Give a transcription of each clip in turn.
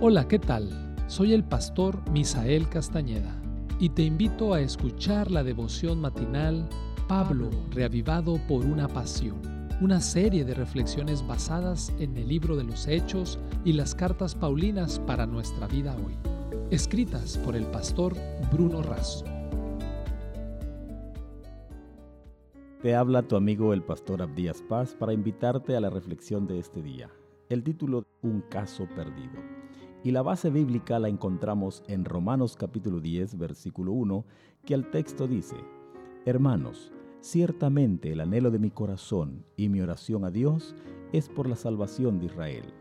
Hola, ¿qué tal? Soy el pastor Misael Castañeda y te invito a escuchar la devoción matinal Pablo, reavivado por una pasión, una serie de reflexiones basadas en el libro de los Hechos y las cartas Paulinas para nuestra vida hoy, escritas por el pastor Bruno Razo. Te habla tu amigo el pastor Abdías Paz para invitarte a la reflexión de este día. El título Un caso perdido. Y la base bíblica la encontramos en Romanos capítulo 10, versículo 1, que al texto dice, Hermanos, ciertamente el anhelo de mi corazón y mi oración a Dios es por la salvación de Israel.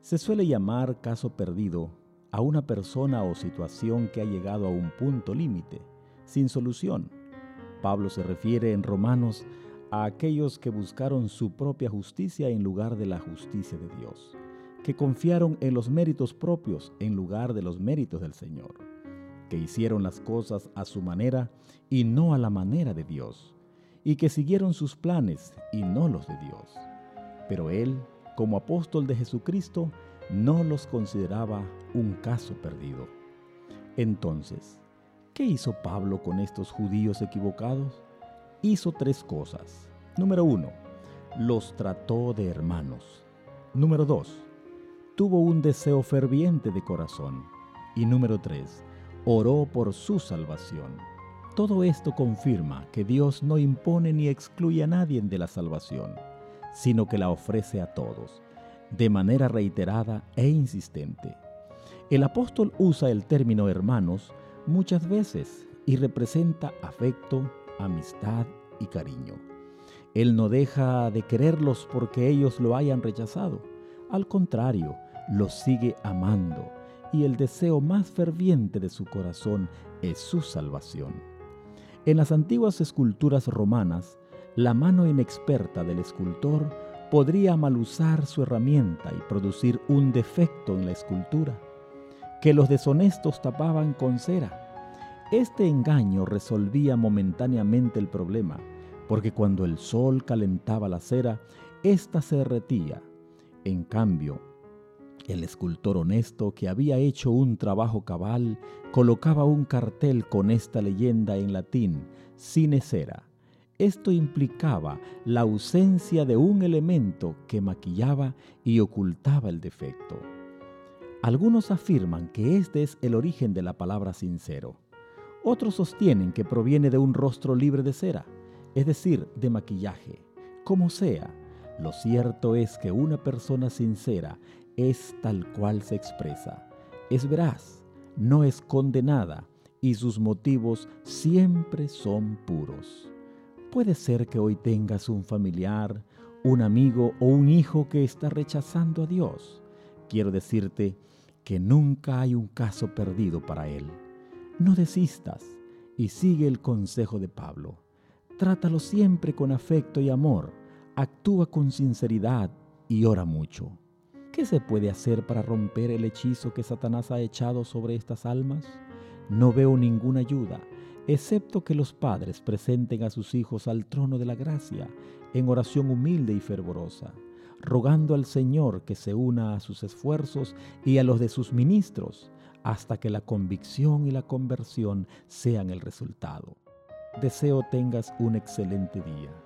Se suele llamar caso perdido a una persona o situación que ha llegado a un punto límite, sin solución. Pablo se refiere en Romanos a aquellos que buscaron su propia justicia en lugar de la justicia de Dios que confiaron en los méritos propios en lugar de los méritos del Señor, que hicieron las cosas a su manera y no a la manera de Dios, y que siguieron sus planes y no los de Dios. Pero él, como apóstol de Jesucristo, no los consideraba un caso perdido. Entonces, ¿qué hizo Pablo con estos judíos equivocados? Hizo tres cosas. Número uno, los trató de hermanos. Número dos, tuvo un deseo ferviente de corazón. Y número 3, oró por su salvación. Todo esto confirma que Dios no impone ni excluye a nadie de la salvación, sino que la ofrece a todos, de manera reiterada e insistente. El apóstol usa el término hermanos muchas veces y representa afecto, amistad y cariño. Él no deja de quererlos porque ellos lo hayan rechazado. Al contrario, lo sigue amando y el deseo más ferviente de su corazón es su salvación. En las antiguas esculturas romanas, la mano inexperta del escultor podría mal usar su herramienta y producir un defecto en la escultura, que los deshonestos tapaban con cera. Este engaño resolvía momentáneamente el problema, porque cuando el sol calentaba la cera, ésta se derretía. En cambio, el escultor honesto que había hecho un trabajo cabal colocaba un cartel con esta leyenda en latín, sine cera. Esto implicaba la ausencia de un elemento que maquillaba y ocultaba el defecto. Algunos afirman que este es el origen de la palabra sincero. Otros sostienen que proviene de un rostro libre de cera, es decir, de maquillaje. Como sea, lo cierto es que una persona sincera es tal cual se expresa. Es veraz, no esconde nada y sus motivos siempre son puros. Puede ser que hoy tengas un familiar, un amigo o un hijo que está rechazando a Dios. Quiero decirte que nunca hay un caso perdido para él. No desistas y sigue el consejo de Pablo. Trátalo siempre con afecto y amor. Actúa con sinceridad y ora mucho. ¿Qué se puede hacer para romper el hechizo que Satanás ha echado sobre estas almas? No veo ninguna ayuda, excepto que los padres presenten a sus hijos al trono de la gracia en oración humilde y fervorosa, rogando al Señor que se una a sus esfuerzos y a los de sus ministros, hasta que la convicción y la conversión sean el resultado. Deseo tengas un excelente día.